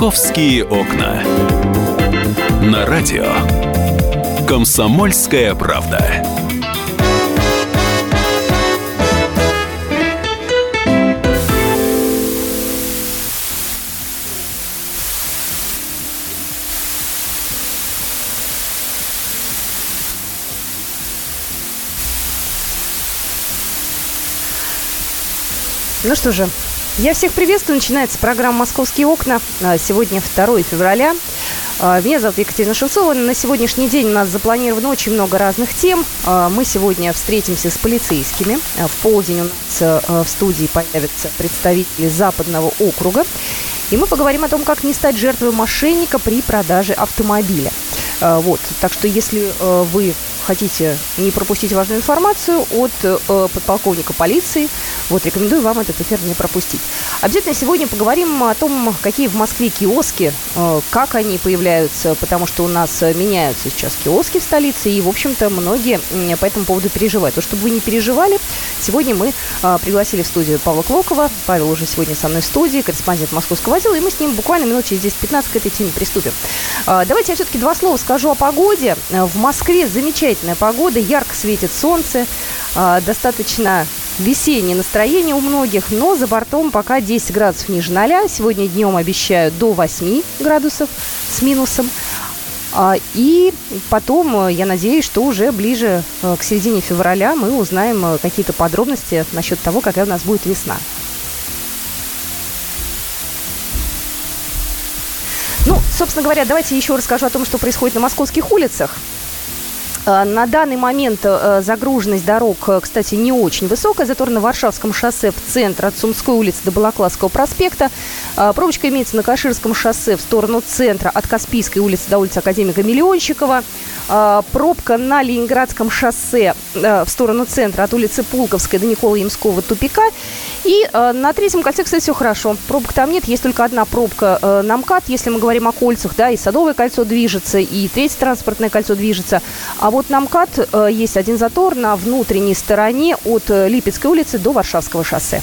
«Московские окна». На радио «Комсомольская правда». Ну что же, я всех приветствую. Начинается программа «Московские окна». А, Сегодня 2 февраля. А, Меня зовут Екатерина Шевцова. На сегодняшний день у нас запланировано очень много разных тем. А, Мы сегодня встретимся с полицейскими. В полдень у нас в студии появятся представители Западного округа. И мы поговорим о том, как не стать жертвой мошенника при продаже автомобиля. Вот. Так что если вы хотите не пропустить важную информацию от э, подполковника полиции, вот рекомендую вам этот эфир не пропустить. Обязательно сегодня поговорим о том, какие в Москве киоски, э, как они появляются, потому что у нас э, меняются сейчас киоски в столице, и, в общем-то, многие по этому поводу переживают. То, чтобы вы не переживали, сегодня мы э, пригласили в студию Павла Клокова. Павел уже сегодня со мной в студии, корреспондент московского отдела, и мы с ним буквально минут через 10-15 к этой теме приступим. А, Давайте я все-таки два слова скажу о погоде. Э, В Москве замечательная погода, ярко светит солнце, а, достаточно весеннее настроение у многих, но за бортом пока 10 градусов ниже ноля. Сегодня днем обещают до 8 градусов с минусом. А, И потом, э, я надеюсь, что уже ближе э, к середине февраля мы узнаем э, какие-то подробности насчет того, какая у нас будет весна. Ну, собственно говоря, давайте еще расскажу о том, что происходит на московских улицах. Э, На данный момент э, загруженность дорог, э, кстати, не очень высокая. Затор на Варшавском шоссе в центр от Сумской улицы до Балаклавского проспекта. Пробочка имеется на Каширском шоссе в сторону центра от Каспийской улицы до улицы Академика Миллиончикова. Э, Пробка на Ленинградском шоссе в сторону центра от улицы Пулковской до Никола Ямского тупика. И э, на третьем кольце, кстати, все хорошо. Пробок там нет, есть только одна пробка э, на МКАД, если мы говорим о кольцах, да, и Садовое кольцо движется, и третье транспортное кольцо движется. А вот на МКАД э, есть один затор на внутренней стороне от э, Липецкой улицы до Варшавского шоссе.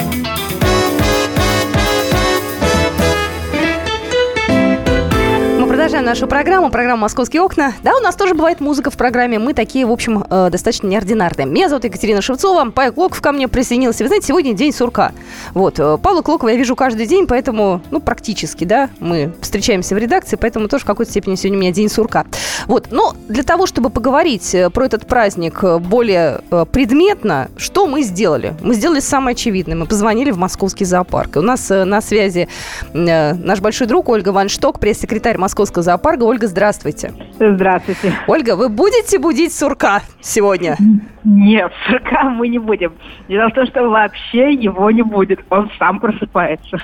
Продолжаем нашу программу, программу «Московские окна». Да, у нас тоже бывает музыка в программе. Мы такие, в общем, э, достаточно неординарные. Меня зовут Екатерина Шевцова. Павел Клоков ко мне присоединился. Вы знаете, сегодня день сурка. Вот. э, Павла Клокова я вижу каждый день, поэтому, ну, практически, да, мы встречаемся в редакции, поэтому тоже в какой-то степени сегодня у меня день сурка. Вот. Но для того, чтобы поговорить э, про этот праздник э, более э, предметно, что мы сделали? Мы сделали самое очевидное. Мы позвонили в московский зоопарк. И у нас на связи наш большой друг Ольга Ваншток, пресс-секретарь Московского зоопарка. Ольга, здравствуйте. Здравствуйте. Ольга, вы будете будить сурка сегодня? Нет, сурка мы не будем. Дело в том, что вообще его не будет. Он сам просыпается.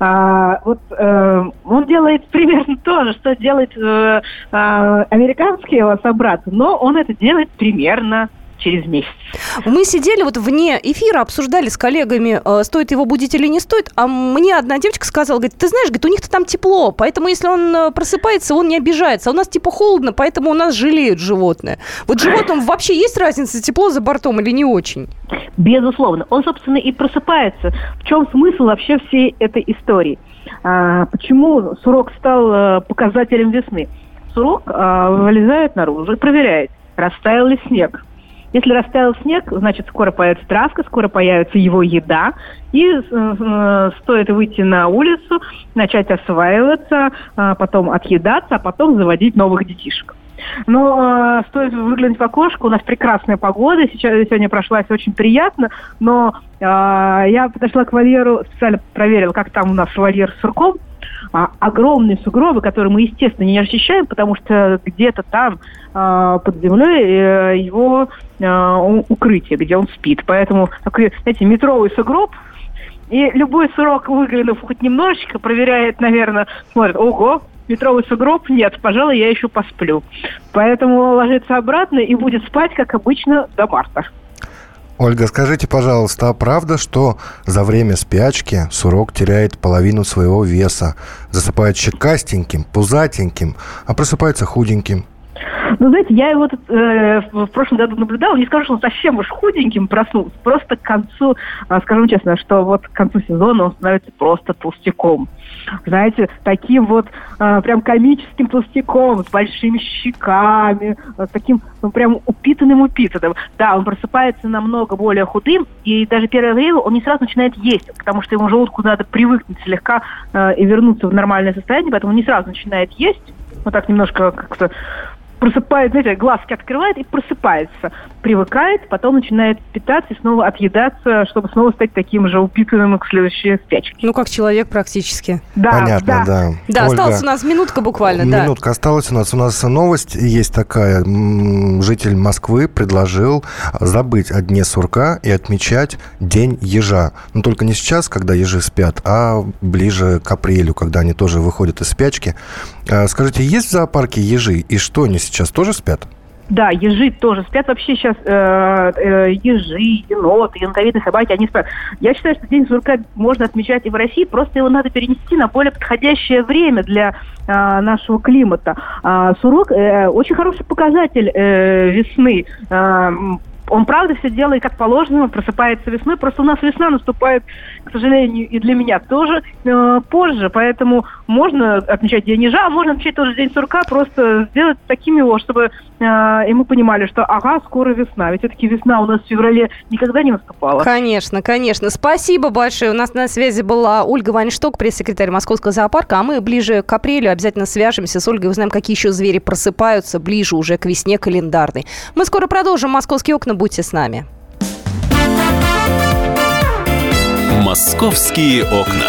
А, вот э, он делает примерно то же, что делает э, а, американский его собрат, но он это делает примерно через месяц. Мы сидели вот вне эфира, обсуждали с коллегами, э, стоит его будить или не стоит, а мне одна девочка сказала, говорит, ты знаешь, говорит, у них-то там тепло, поэтому если он э, просыпается, он не обижается, а у нас типа холодно, поэтому у нас жалеют животное. Вот животным вообще есть разница, тепло за бортом или не очень? Безусловно. Он, собственно, и просыпается. В чем смысл вообще всей этой истории? А, почему сурок стал э, показателем весны? Сурок а, вылезает наружу и проверяет, растаял ли снег. Если растаял снег, значит, скоро появится травка, скоро появится его еда, и э, э, стоит выйти на улицу, начать осваиваться, а потом отъедаться, а потом заводить новых детишек. Но э, стоит выглянуть в окошко, у нас прекрасная погода, сейчас сегодня прошлась очень приятно, но э, я подошла к вольеру, специально проверила, как там у нас вольер с сурком, а, огромные сугробы, которые мы, естественно, не расчищаем, потому что где-то там а, под землей э, его укрытие, где он спит. Поэтому такой, знаете, метровый сугроб, и любой сурок, выглянув хоть немножечко, проверяет, наверное, смотрит, ого, метровый сугроб, нет, пожалуй, я еще посплю. Поэтому ложится обратно и будет спать, как обычно, до марта. Ольга, скажите, пожалуйста, а правда, что за время спячки сурок теряет половину своего веса, засыпает щекастеньким, пузатеньким, а просыпается худеньким? Ну, знаете, я его тут, э, в прошлом году наблюдала, не скажу, что он совсем уж худеньким проснулся, просто к концу, а, скажу честно, что вот к концу сезона он становится просто толстяком. Знаете, таким вот а, прям комическим толстяком, с большими щеками, с таким, ну, прям упитанным-упитанным. Да, он просыпается намного более худым, и даже первое время он не сразу начинает есть, потому что ему желудку надо привыкнуть слегка э, и вернуться в нормальное состояние, поэтому он не сразу начинает есть, вот так немножко как-то просыпает, знаете, глазки открывает и просыпается. Привыкает, потом начинает питаться и снова отъедаться, чтобы снова стать таким же упитанным к следующей спячке. Ну, как человек практически. Да, Понятно, да. Да, Ольга, осталась у нас минутка буквально, да. Минутка осталась у нас. У нас новость есть такая. Житель Москвы предложил забыть о дне сурка и отмечать День ежа. Но только не сейчас, когда ежи спят, а ближе к апрелю, когда они тоже выходят из спячки. А, Скажите, есть в зоопарке ежи? И что, они сейчас тоже спят? Да, ежи тоже спят. Вообще сейчас э, э, ежи, еноты, янковитые собаки, они спят. Я считаю, что День сурка можно отмечать и в России, просто его надо перенести на более подходящее время для э, нашего климата. А сурок э, очень хороший показатель э, весны. Э, он правда все делает как положено, просыпается весной. Просто у нас весна наступает, к сожалению, и для меня тоже э, позже. Поэтому можно отмечать День ежа, а можно отмечать тоже День сурка, просто сделать таким его, чтобы э, и мы понимали, что ага, скоро весна. Ведь все-таки весна у нас в феврале никогда не наступала. Конечно, конечно. Спасибо большое. У нас на связи была Ольга Вайншток, пресс-секретарь Московского зоопарка. А мы ближе к апрелю обязательно свяжемся с Ольгой, узнаем, какие еще звери просыпаются ближе уже к весне календарной. Мы скоро продолжим «Московские окна». Будьте с нами. «Московские окна».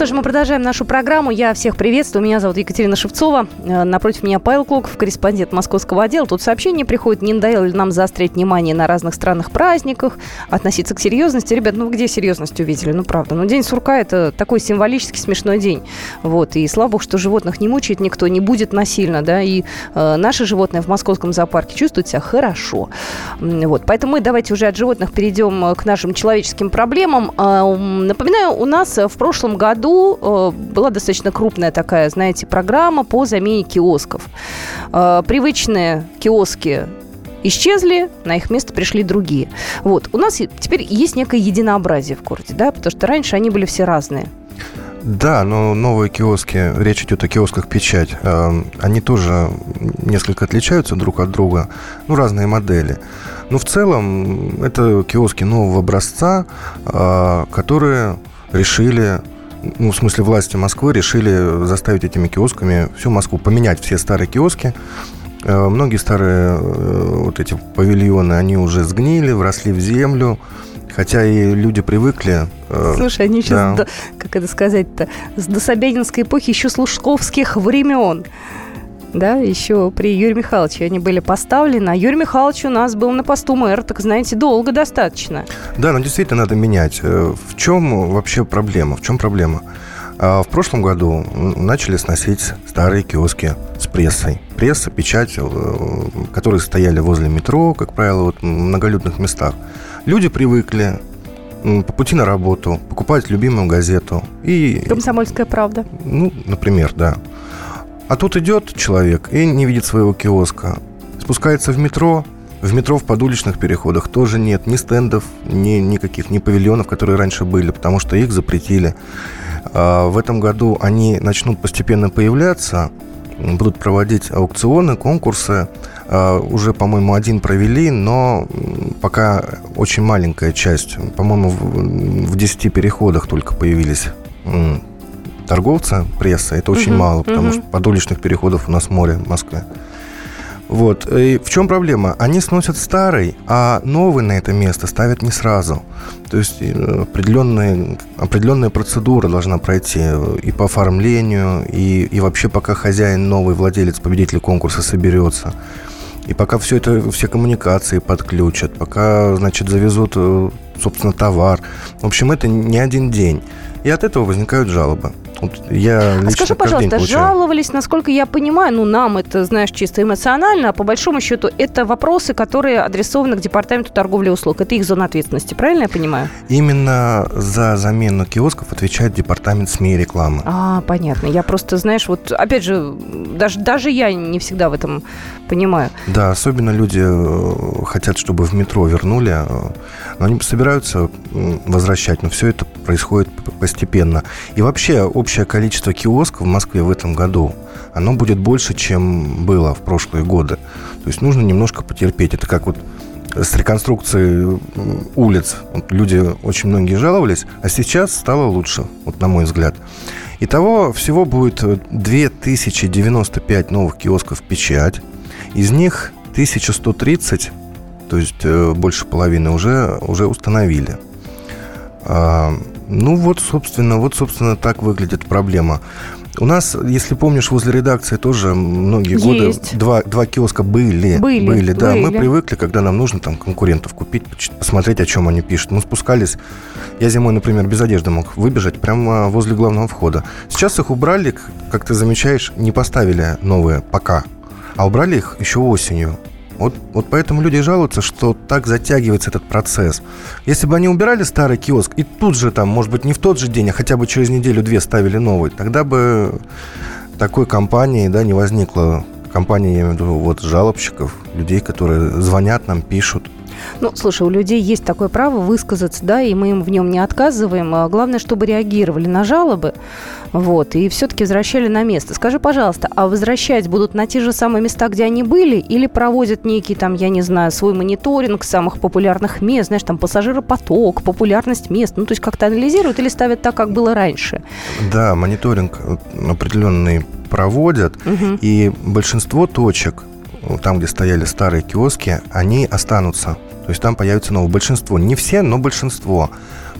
Что ж, мы продолжаем нашу программу. Я всех приветствую. Меня зовут Екатерина Шевцова. Э, Напротив меня Павел Клоков, корреспондент московского отдела. Тут сообщение приходит. Не надоело ли нам заострять внимание на разных странных праздниках, относиться к серьезности? Ребят, ну где серьезность увидели? Ну правда. Ну День сурка – это такой символический смешной день. Вот. И слава богу, что животных не мучает никто, не будет насильно, да. И э, наши животные в московском зоопарке чувствуют себя хорошо. Вот. Поэтому мы давайте уже от животных перейдем э, к нашим человеческим проблемам. А, Напоминаю, у нас в прошлом году э, была достаточно крупная такая, знаете, программа по замене киосков. Э, Привычные киоски исчезли, на их место пришли другие. Вот. У нас теперь есть некое единообразие в городе, да, потому что раньше они были все разные. Да, но новые киоски, речь идет о киосках печать, э, они тоже несколько отличаются друг от друга, ну, разные модели. Но в целом это киоски нового образца, которые решили, ну, в смысле власти Москвы решили заставить этими киосками всю Москву, поменять все старые киоски. Э, Многие старые э, вот эти павильоны, они уже сгнили, вросли в землю, хотя и люди привыкли. э, Слушай, они еще, да. до- как это сказать-то, с дособянинской эпохи, еще с лужковских времен. Да, еще при Юрии Михайловиче они были поставлены. А Юрий Михайлович у нас был на посту мэра, так знаете, долго достаточно. Да, но действительно надо менять. Э, В чем вообще проблема? В чем проблема? А В прошлом году начали сносить старые киоски с прессой. Пресса, печать, э, которые стояли возле метро, как правило, вот в многолюдных местах. Люди привыкли по пути на работу покупать любимую газету. И, Комсомольская правда. ну, например, да. А тут идет человек и не видит своего киоска. Спускается в метро. В метро в подуличных переходах тоже нет ни стендов, ни никаких, ни павильонов, которые раньше были, потому что их запретили. А В этом году они начнут постепенно появляться, будут проводить аукционы, конкурсы. А, Уже, по-моему, один провели, но пока очень маленькая часть. По-моему, в- в 10 переходах только появились торговца, пресса. Это очень Мгм, мало, потому мгм. что подуличных переходов у нас море в Москве. Вот. И в чем проблема? Они сносят старый, а новый на это место ставят не сразу. То есть э, определенные, определенная процедура должна пройти э, и по оформлению, и, и вообще пока хозяин, новый владелец, победитель конкурса соберется. И пока все это, все коммуникации подключат, пока, значит, завезут, э, собственно, товар. В общем, это не один день. И от этого возникают жалобы. Вот я А скажи, пожалуйста, жаловались, насколько я понимаю, ну, нам это, знаешь, чисто эмоционально, а по большому счету это вопросы, которые адресованы к Департаменту торговли и услуг. Это их зона ответственности, правильно я понимаю? Именно за замену киосков отвечает департамент СМИ и рекламы. А, понятно. Я просто, знаешь, вот, опять же, даже, даже я не всегда в этом понимаю. Да, особенно люди э, хотят, чтобы в метро вернули, э, но они собираются возвращать, но все это происходит постепенно. И вообще общее количество киосков в Москве в этом году, оно будет больше, чем было в прошлые годы. То есть нужно немножко потерпеть. Это как вот с реконструкцией улиц. Вот люди очень многие жаловались, а сейчас стало лучше, вот на мой взгляд. Итого всего будет э, 2095 новых киосков печать. Из них 1130, то есть э, больше половины, уже, уже установили. Ну вот, собственно, вот, собственно, так выглядит проблема. У нас, если помнишь, возле редакции тоже многие годы Есть. два, два киоска были. Были, да. Мы были. привыкли, когда нам нужно там конкурентов купить, посмотреть, о чем они пишут. Мы спускались. Я зимой, например, без одежды мог выбежать прямо возле главного входа. Сейчас их убрали, как ты замечаешь, не поставили новые пока, а убрали их еще осенью. Вот, вот поэтому люди жалуются, что так затягивается этот процесс. Если бы они убирали старый киоск и тут же там, может быть, не в тот же день, а хотя бы через неделю-две ставили новый, тогда бы такой компании да, не возникло. Компания, я имею в виду, вот жалобщиков, людей, которые звонят нам, пишут. Ну, слушай, у людей есть такое право высказаться, да, и мы им в нем не отказываем. А главное, чтобы реагировали на жалобы, вот, и все-таки возвращали на место. Скажи, пожалуйста, а возвращать будут на те же самые места, где они были, или проводят некий там, я не знаю, свой мониторинг самых популярных мест, знаешь, там пассажиропоток, популярность мест, ну, то есть как-то анализируют или ставят так, как было раньше? Да, мониторинг э, определенный проводят, Мгм. и большинство точек, э, там, где стояли старые киоски, они останутся. То есть там появится новое большинство. Не все, но большинство.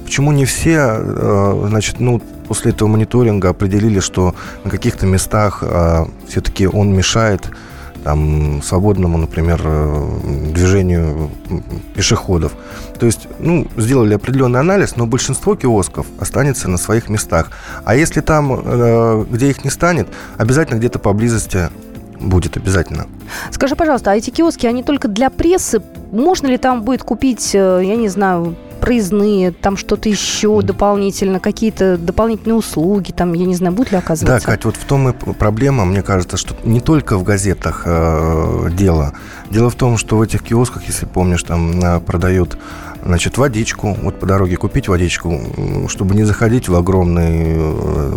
Почему не все, э, значит, ну, после этого мониторинга определили, что на каких-то местах э, все-таки он мешает там, свободному, например, э, движению пешеходов. То есть, ну, сделали определенный анализ, но большинство киосков останется на своих местах. А если там, где их не станет, обязательно где-то поблизости будет обязательно. Скажи, пожалуйста, а эти киоски, они только для прессы? Можно ли там будет купить, э, я не знаю, проездные, там что-то еще дополнительно, какие-то дополнительные услуги, там, я не знаю, будут ли Да, оказываться? Кать, вот в том и проблема, мне кажется, что не только в газетах э, дело. Дело в том, что в этих киосках, если помнишь, там э, продают значит, водичку, вот по дороге купить водичку, чтобы не заходить в огромный э,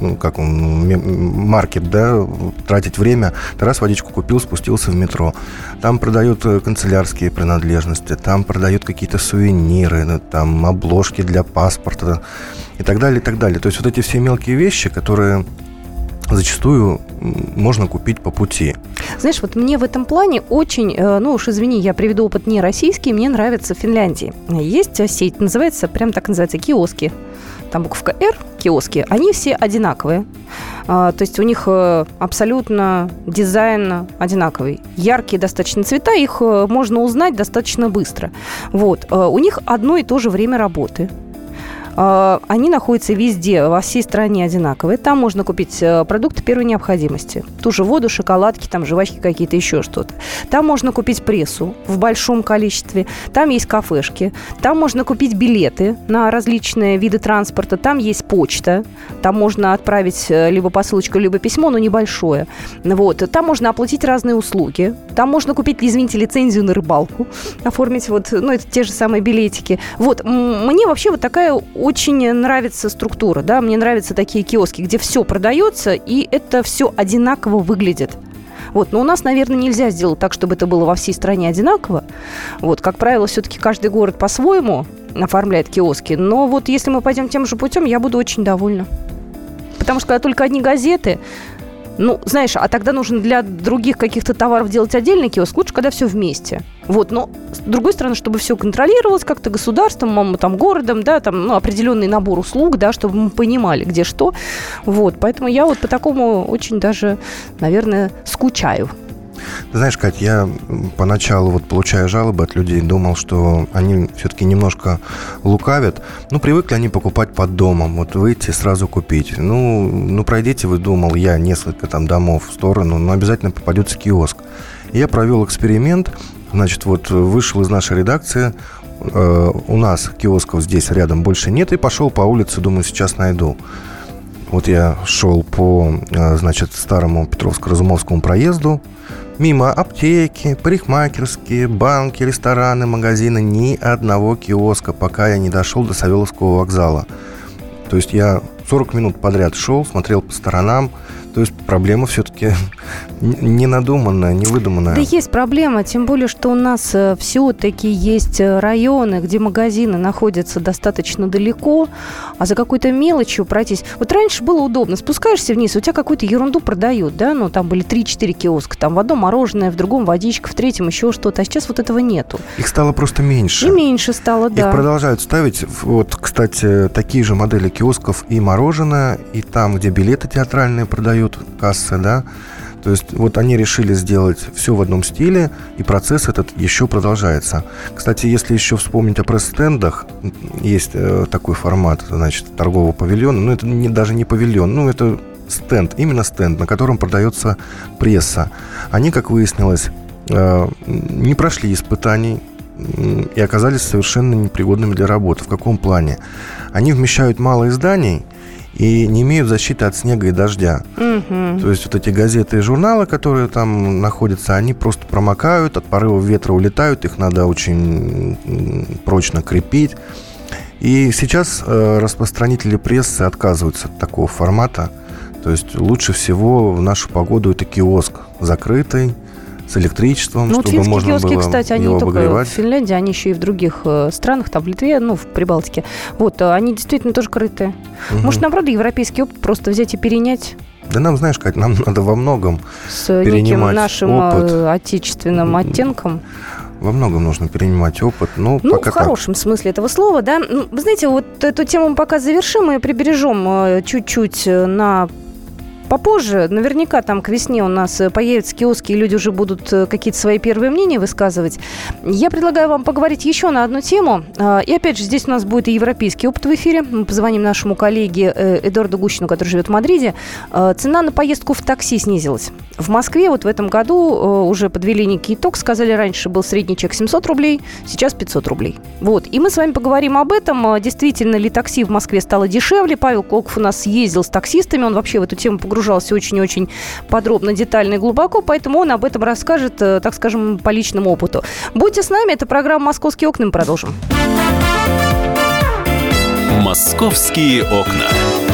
ну, как он, маркет, да, тратить время. Ты раз водичку купил, спустился в метро. Там продают э, канцелярские принадлежности, там продают какие-то сувениры, ну, там обложки для паспорта и так далее, и так далее. То есть вот эти все мелкие вещи, которые зачастую можно купить по пути. Знаешь, вот мне в этом плане очень, э, ну уж извини, я приведу опыт не российский, мне нравится в Финляндии. Есть э, сеть, называется, прям так называется, киоски. Там буковка «Р», киоски, они все одинаковые. А, То есть у них э, абсолютно дизайн одинаковый. Яркие достаточно цвета, их можно узнать достаточно быстро. Вот. У них одно и то же время работы. А, Они находятся везде, во всей стране одинаковые. Там можно купить э, продукты первой необходимости. Ту же воду, шоколадки, там жвачки какие-то, еще что-то. Там можно купить прессу в большом количестве. Там есть кафешки. Там можно купить билеты на различные виды транспорта. Там есть почта. Там можно отправить э, либо посылочку, либо письмо, но небольшое. Вот. Там можно оплатить разные услуги. Там можно купить, извините, лицензию на рыбалку. Оформить вот, ну, это те же самые билетики. Вот. Мне вообще вот такая очень нравится структура, да, мне нравятся такие киоски, где все продается, и это все одинаково выглядит. Вот, но у нас, наверное, нельзя сделать так, чтобы это было во всей стране одинаково. Вот, как правило, все-таки каждый город по-своему оформляет киоски. Но вот если мы пойдем тем же путем, я буду очень довольна. Потому что когда только одни газеты, ну, знаешь, а тогда нужно для других каких-то товаров делать отдельный киоск, лучше, когда все вместе. Вот, но с другой стороны, чтобы все контролировалось как-то государством, там, городом, да, там, ну, определенный набор услуг, да, чтобы мы понимали, где что. Вот, поэтому я вот по такому очень даже, наверное, скучаю. Знаешь, Кать, я поначалу, вот получая жалобы от людей, думал, что они все-таки немножко лукавят. Ну, привыкли они покупать под домом, вот выйти сразу купить. Ну, ну, пройдите, вы думал, я несколько там домов в сторону, но обязательно попадется киоск. Я провел эксперимент, значит, вот вышел из нашей редакции, э, у нас киосков здесь рядом больше нет, и пошел по улице, думаю, сейчас найду. Вот я шел по, э, значит, старому Петровско-Разумовскому проезду, мимо аптеки, парикмахерские, банки, рестораны, магазины, ни одного киоска, пока я не дошел до Савеловского вокзала. То есть я 40 минут подряд шел, смотрел по сторонам. То есть проблема все-таки не надуманная, не выдуманная. Да есть проблема, тем более, что у нас все-таки есть э, районы, где магазины находятся достаточно далеко, а за какой-то мелочью пройтись. Вот раньше было удобно, спускаешься вниз, у тебя какую-то ерунду продают, да, ну там были 3-4 киоска, там в одном мороженое, в другом водичка, в третьем еще что-то, а сейчас вот этого нету. Их стало просто меньше. И меньше стало, Их да. продолжают ставить. Вот, кстати, такие же модели киосков и мороженое, и там, где билеты театральные продают, кассы, да. То есть вот они решили сделать все в одном стиле, и процесс этот еще продолжается. Кстати, если еще вспомнить о пресс-стендах, есть э, такой формат, значит, торгового павильона, но это не, даже не павильон, ну это стенд, именно стенд, на котором продается пресса. Они, как выяснилось, э, не прошли испытаний, и оказались совершенно непригодными для работы. В каком плане? Они вмещают мало изданий и не имеют защиты от снега и дождя. Мгм. То есть вот эти газеты и журналы, которые там находятся, они просто промокают, от порыва ветра улетают, их надо очень прочно крепить. И сейчас э, распространители прессы отказываются от такого формата. То есть лучше всего в нашу погоду это киоск закрытый, с электричеством, Ну, чтобы можно киоски, было кстати, они его не только обогревать. в Финляндии, они еще и в других э, странах, там в Литве, ну, в Прибалтике. Вот, э, они действительно тоже крытые. Мгм. Может, наоборот, европейский опыт просто взять и перенять Да нам, знаешь, Кать, нам надо во многом с неким Перенимать нашим опыт. э, отечественным оттенком. во многом нужно перенимать опыт. Ну, Ну, пока в хорошем смысле этого слова, да. Вы знаете, вот эту тему мы пока завершим и прибережем э, чуть-чуть э, на попозже. Наверняка там к весне у нас э, появятся киоски, и люди уже будут э, какие-то свои первые мнения высказывать. Я предлагаю вам поговорить еще на одну тему. А, И опять же, здесь у нас будет и европейский опыт в эфире. Мы позвоним нашему коллеге э, Эдуарду Гущину, который живет в Мадриде. А, Цена на поездку в такси снизилась. В Москве вот в этом году уже подвели некий итог. Сказали, раньше был средний чек 700 рублей, сейчас 500 рублей. Вот. И мы с вами поговорим об этом. А, Действительно ли такси в Москве стало дешевле? Павел Колков у нас ездил с таксистами. Он вообще в эту тему погружался очень-очень подробно, детально и глубоко. Поэтому он об этом расскажет, э, так скажем, по личному опыту. Будьте с нами. Это программа «Московские окна». Мы продолжим. Московские окна.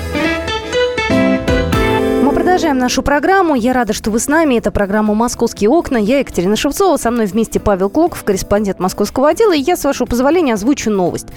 Продолжаем нашу программу. Я рада, что вы с нами. Это программа «Московские окна». Я Екатерина Шевцова. Со мной вместе Павел Клоков, корреспондент московского отдела. И я, с вашего позволения, озвучу новость.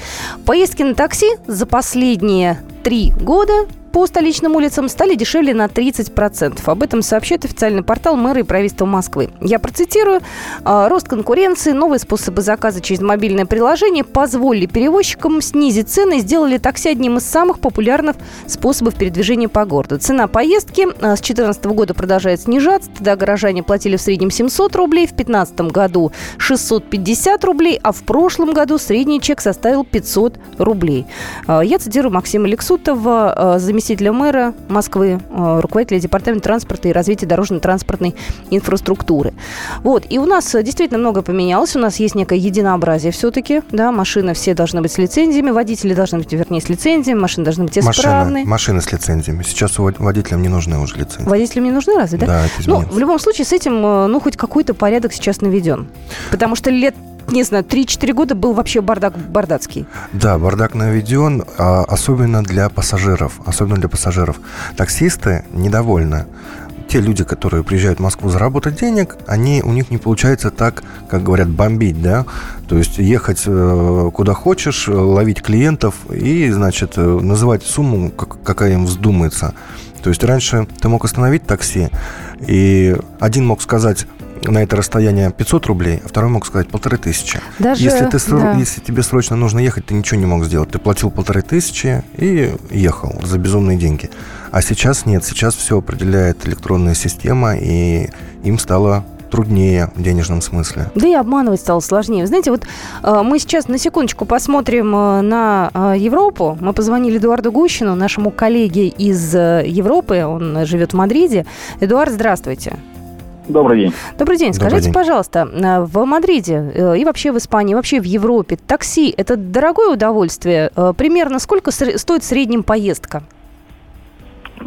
Поездки на такси за последние три года по столичным улицам стали дешевле на 30%. Об этом сообщает официальный портал мэра и правительства Москвы. Я процитирую. «А, Рост конкуренции, новые способы заказа через мобильное приложение позволили перевозчикам снизить цены и сделали такси одним из самых популярных способов передвижения по городу. Цена поездки а, с 2014 года продолжает снижаться. Тогда горожане платили в среднем 700 рублей, в 2015 году 650 рублей, а в прошлом году средний чек составил 500 рублей. А, Я цитирую Максима Лексутова, а, заместителя мэра Москвы, а, руководителя департамента транспорта и развития дорожно-транспортной инфраструктуры. Вот, и у нас э, действительно много поменялось, у нас есть некое единообразие все-таки, да, машины все должны быть с лицензиями, водители должны быть, вернее, с лицензиями, машины должны быть исправны. Машины, машины с лицензиями. Сейчас вод- водителям не нужны уже лицензии. Водителям не нужны разве, да? Да, это Ну, в любом случае, с этим, э, ну, хоть какой-то порядок сейчас наведен. Потому что лет, не знаю, 3-4 года был вообще бардак бардацкий. Да, бардак наведен, а, особенно для пассажиров. Особенно для пассажиров. Таксисты недовольны. Те люди, которые приезжают в Москву заработать денег, они, у них не получается так, как говорят, бомбить, да? То есть ехать э, куда хочешь, ловить клиентов и, значит, э, называть сумму, как- какая им вздумается. То есть раньше ты мог остановить такси, и один мог сказать на это расстояние 500 рублей, а второй мог сказать полторы тысячи. Даже, Если, ты, да. если тебе срочно нужно ехать, ты ничего не мог сделать. Ты платил полторы тысячи и ехал за безумные деньги. А сейчас нет, сейчас все определяет электронная система, и им стало труднее в денежном смысле. Да и обманывать стало сложнее. Вы знаете, вот э, мы сейчас на секундочку посмотрим э, на э, Европу. Мы позвонили Эдуарду Гущину, нашему коллеге из э, Европы. Он живет в Мадриде. Эдуард, здравствуйте. Добрый день. Добрый день. Добрый Скажите, день. пожалуйста, э, в Мадриде э, и вообще в Испании, и вообще в Европе такси – это дорогое удовольствие? Э, Примерно сколько стоит в среднем поездка?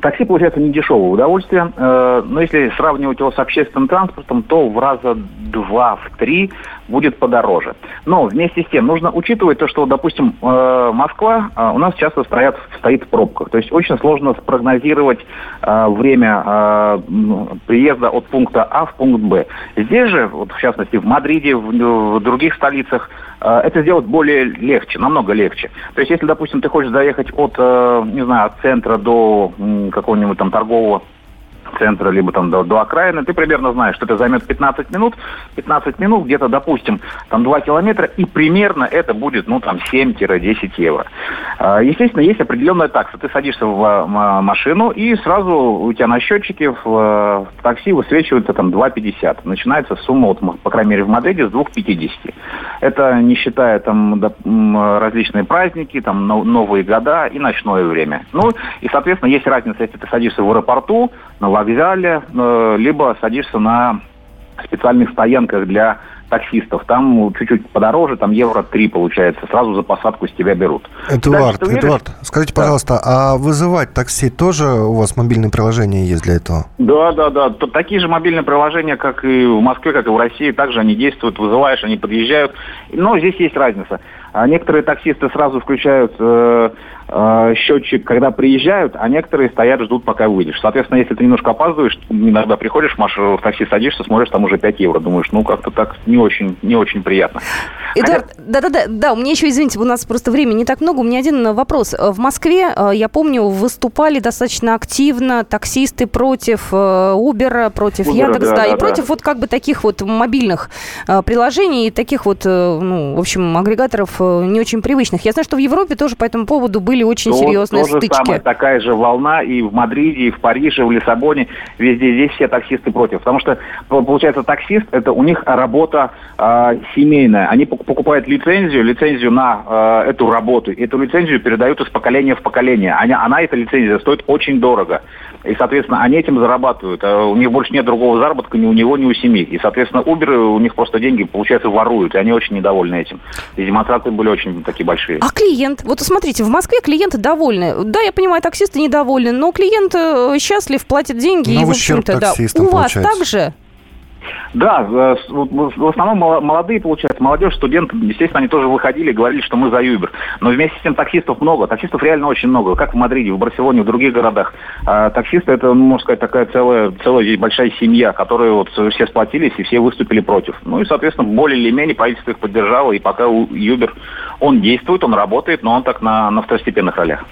Такси, получается, не дешевое удовольствие, э, но если сравнивать его с общественным транспортом, то в раза два, в три будет подороже. Но вместе с тем нужно учитывать то, что, допустим, э, Москва э, у нас часто стоят, стоит в пробках. То есть очень сложно спрогнозировать время м, приезда от пункта А в пункт Б. Здесь же, вот в частности, в Мадриде, в, других столицах, это сделать более легче, намного легче. То есть, если, допустим, ты хочешь заехать от, э, не знаю, от центра до какого-нибудь там торгового центра, либо там до, до окраины, ты примерно знаешь, что это займет 15 минут, 15 минут, где-то, допустим, там 2 километра, и примерно это будет, ну, там, 7-10 евро. А, Естественно, есть определенная такса. Ты садишься в а, м- машину, и сразу у тебя на счетчике в, в такси высвечивается там 2,50. Начинается сумма, вот, по крайней мере, в Мадриде с 2,50. Это не считая там различные праздники, там но- новые года и ночное время. Ну, и, соответственно, есть разница, если ты садишься в аэропорту, на вокзале, э, либо садишься на специальных стоянках для таксистов. Там чуть-чуть подороже, там евро 3 получается. Сразу за посадку с тебя берут. Эдуард, Дальше? Эдуард, скажите, Да. пожалуйста, а вызывать такси тоже у вас мобильное приложение есть для этого? Да, да, да. Тут такие же мобильные приложения, как и в Москве, как и в России, также они действуют, вызываешь, они подъезжают. Но здесь есть разница. А некоторые таксисты сразу включают э, э, счетчик, когда приезжают, а некоторые стоят, ждут, пока выйдешь. Соответственно, если ты немножко опаздываешь, иногда приходишь в, маш- в такси, садишься, смотришь, там уже 5 евро. Думаешь, ну как-то так не очень, не очень приятно. Эдуард, да-да-да, да, у меня еще, извините, у нас просто времени не так много. У меня один вопрос. Э, В Москве, э, я помню, выступали достаточно активно таксисты против э, Uber, против Uber, Яндекс, да, да, и да, против да. вот как бы таких вот мобильных э, приложений и таких вот, э, ну, в общем, агрегаторов э, не очень привычных. Я знаю, что в Европе тоже по этому поводу были очень То- серьезные то же стычки. самое, такая же волна и в Мадриде, и в Париже, и в Лиссабоне, везде здесь все таксисты против. Потому что, по- получается, таксист, это у них работа э, семейная. Они пок- покупают лицензию, лицензию на э, эту работу. Эту лицензию передают из поколения в поколение. Она, она, эта лицензия, стоит очень дорого. И, соответственно, они этим зарабатывают. А у них больше нет другого заработка ни у него, ни у семьи. И, соответственно, Uber, у них просто деньги, получается, воруют. И они очень недовольны этим. И демонстрации были очень такие большие. А клиент? Вот смотрите, в Москве клиенты довольны. Да, я понимаю, таксисты недовольны, но клиент э, счастлив, платит деньги. Ну, и, в общем-то, да. У вас получается. Да, э, в основном молодые, получается, молодежь, студенты, естественно, они тоже выходили и говорили, что мы за Uber. Но вместе с тем таксистов много, таксистов реально очень много, как в Мадриде, в Барселоне, в других городах. А таксисты это, ну, можно сказать, такая целая, целая большая семья, которая вот все сплотились и все выступили против. Ну и, соответственно, более или менее правительство их поддержало, и пока Uber, он действует, он работает, но он так на, на второстепенных ролях.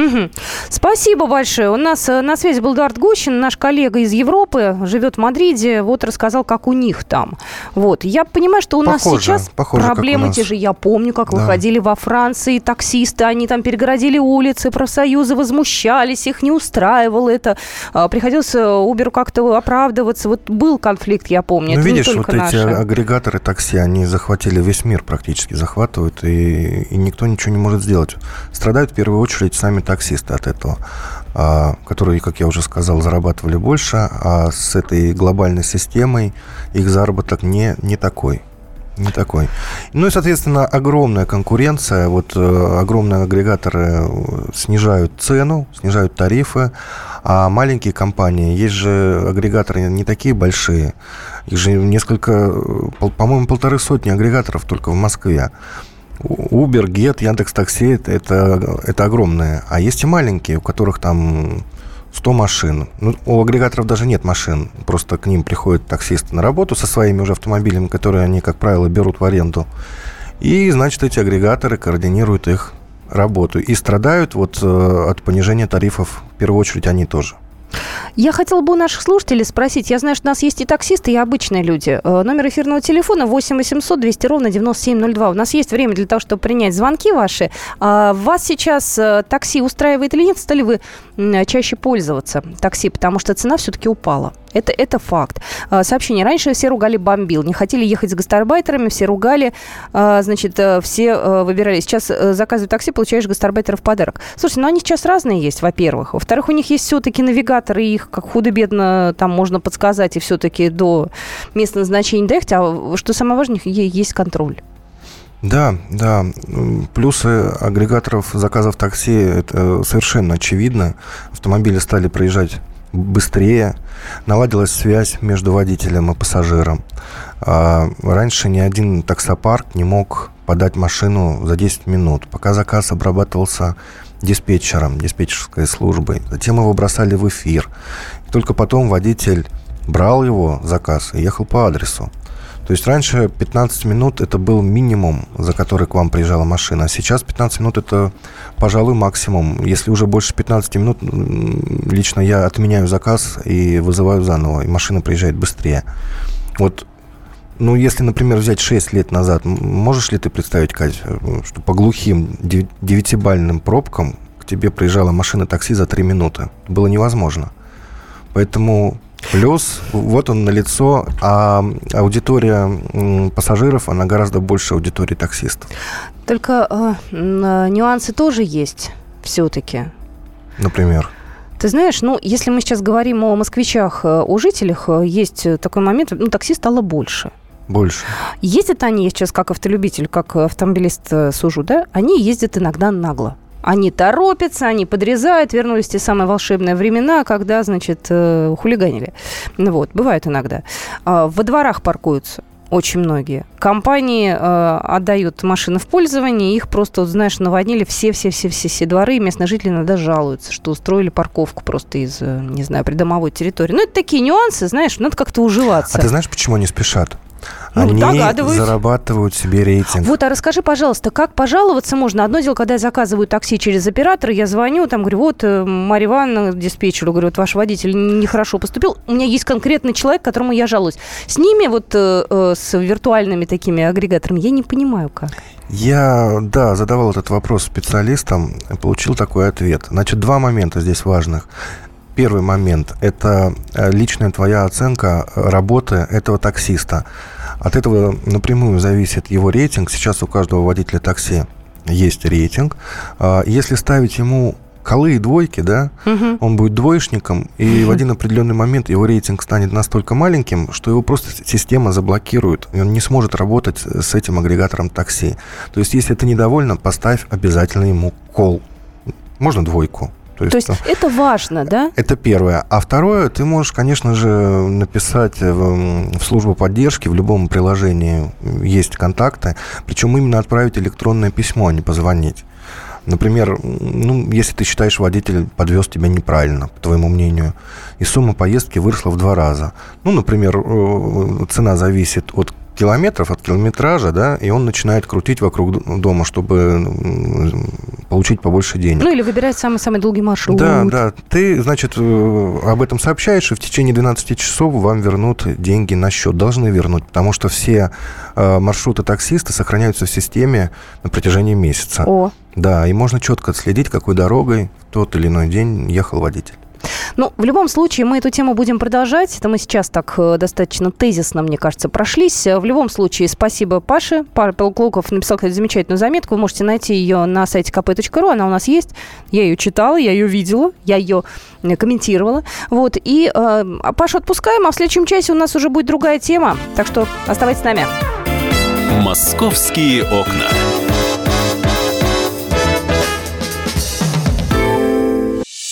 Мгм. Спасибо большое. У нас э, на связи был Эдуард Гущин, наш коллега из Европы, живет в Мадриде, вот рассказал, как у них там. Вот. Я понимаю, что у нас Похоже, сейчас похоже, проблемы нас. те же. Я помню, как Да. выходили во Франции таксисты, они там перегородили улицы, профсоюзы возмущались, их не устраивало это. А, Приходилось э, Уберу как-то оправдываться. Вот был конфликт, я помню. Ну, это видишь, вот только эти наши. агрегаторы такси, они захватили весь мир практически, захватывают, и, и никто ничего не может сделать. Страдают в первую очередь сами таксисты от этого, а, которые, как я уже сказал, зарабатывали больше, а с этой глобальной системой их заработок не, не такой. Не такой. Ну и, соответственно, огромная конкуренция. Вот э, огромные агрегаторы э, снижают цену, снижают тарифы, а маленькие компании, есть же агрегаторы не такие большие, их же несколько, э, по-моему, полторы сотни агрегаторов только в Москве. Uber, Get, Яндекс Такси это, это, огромные. А есть и маленькие, у которых там 100 машин. Ну, у агрегаторов даже нет машин. Просто к ним приходят таксисты на работу со своими уже автомобилями, которые они, как правило, берут в аренду. И, значит, эти агрегаторы координируют их работу. И страдают вот э, от понижения тарифов, в первую очередь, они тоже. Я хотела бы у наших слушателей спросить. Я знаю, что у нас есть и таксисты, и обычные люди. Э, Номер эфирного телефона 8 800 200 ровно 9702. У нас есть время для того, чтобы принять звонки ваши. А Вас сейчас э, такси устраивает или нет? Стали вы чаще пользоваться такси? Потому что цена все-таки упала. Это, это факт. А, Сообщение. Раньше все ругали бомбил. Не хотели ехать с гастарбайтерами, все ругали. а, Значит, э, все э, выбирали. Сейчас э, заказываю такси, получаешь гастарбайтера в подарок. Слушайте, ну они сейчас разные есть, во-первых. Во-вторых, у них есть все-таки навигатор, и их как худо-бедно там можно подсказать и все-таки до места назначения доехать. А что самое важное, есть контроль. Да, да. Плюсы агрегаторов заказов такси это совершенно очевидно. Автомобили стали проезжать быстрее, наладилась связь между водителем и пассажиром. А раньше ни один таксопарк не мог подать машину за 10 минут, пока заказ обрабатывался диспетчером, диспетчерской службой. Затем его бросали в эфир. И только потом водитель брал его заказ и ехал по адресу. То есть раньше 15 минут это был минимум, за который к вам приезжала машина. А сейчас 15 минут это, пожалуй, максимум. Если уже больше 15 минут, лично я отменяю заказ и вызываю заново, и машина приезжает быстрее. Вот, ну, если, например, взять 6 лет назад, можешь ли ты представить, Кать, э, что по глухим дев- девятибальным пробкам к тебе приезжала машина такси за 3 минуты? Было невозможно. Поэтому плюс, вот он на лицо, а аудитория пассажиров, она гораздо больше аудитории таксистов. Только э, э, нюансы тоже есть все-таки. Например. Ты знаешь, ну, если мы сейчас говорим о москвичах, э, о жителях, э, есть такой момент, ну, такси стало больше. Больше. Ездят они, я сейчас как автолюбитель, как автомобилист сужу, да, они ездят иногда нагло. Они торопятся, они подрезают, вернулись те самые волшебные времена, когда, значит, э, хулиганили. Вот, бывает иногда. А, Во дворах паркуются очень многие. Компании э, отдают машины в пользование, их просто, вот, знаешь, наводнили все-все-все-все дворы, и местные жители иногда жалуются, что устроили парковку просто из, э, не знаю, придомовой территории. Ну, это такие нюансы, знаешь, надо как-то уживаться. А ты знаешь, почему они спешат? Ну, они догадываюсь. зарабатывают себе рейтинг. Вот, а расскажи, пожалуйста, как пожаловаться можно? Одно дело, когда я заказываю такси через оператора, я звоню, там говорю, вот, э, Марья Ивановна, диспетчеру, говорю, вот ваш водитель нехорошо поступил. У меня есть конкретный человек, которому я жалуюсь. С ними, вот, э, э, с виртуальными такими агрегаторами, я не понимаю, как. Я, да, задавал этот вопрос специалистам, получил такой ответ. Значит, два момента здесь важных. Первый момент – это э, личная твоя оценка э, работы этого таксиста. От этого напрямую зависит его рейтинг. Сейчас у каждого водителя такси есть рейтинг. А, Если ставить ему колы и двойки, да, Мгм. он будет двоечником, и в один определенный момент его рейтинг станет настолько маленьким, что его просто система заблокирует, и он не сможет работать с этим агрегатором такси. То есть, если ты недовольна, поставь обязательно ему кол. Можно двойку. То есть это важно, да? Это первое. А второе, ты можешь, конечно же, написать в, в службу поддержки, в любом приложении есть контакты, причем именно отправить электронное письмо, а не позвонить. Например, ну, если ты считаешь, водитель подвез тебя неправильно, по твоему мнению, и сумма поездки выросла в два раза. Ну, например, э, цена зависит от километров, от километража, да, и он начинает крутить вокруг дома, чтобы получить побольше денег. Ну, или выбирать самый-самый долгий маршрут. Да, да. Ты, значит, э, об этом сообщаешь, и в течение 12 часов вам вернут деньги на счет. Должны вернуть, потому что все э, маршруты таксиста сохраняются в системе на протяжении месяца. О, Да, и можно четко отследить, какой дорогой в тот или иной день ехал водитель. Ну, в любом случае, мы эту тему будем продолжать. Это мы сейчас так э, достаточно тезисно, мне кажется, прошлись. Э, В любом случае, спасибо Паше. Павел Клоков написал, кстати, замечательную заметку. Вы можете найти ее на сайте kp.ru. Она у нас есть. Я ее читала, я ее видела, я ее э, комментировала. Вот. И э, Пашу отпускаем, а в следующем часе у нас уже будет другая тема. Так что оставайтесь с нами. «Московские окна».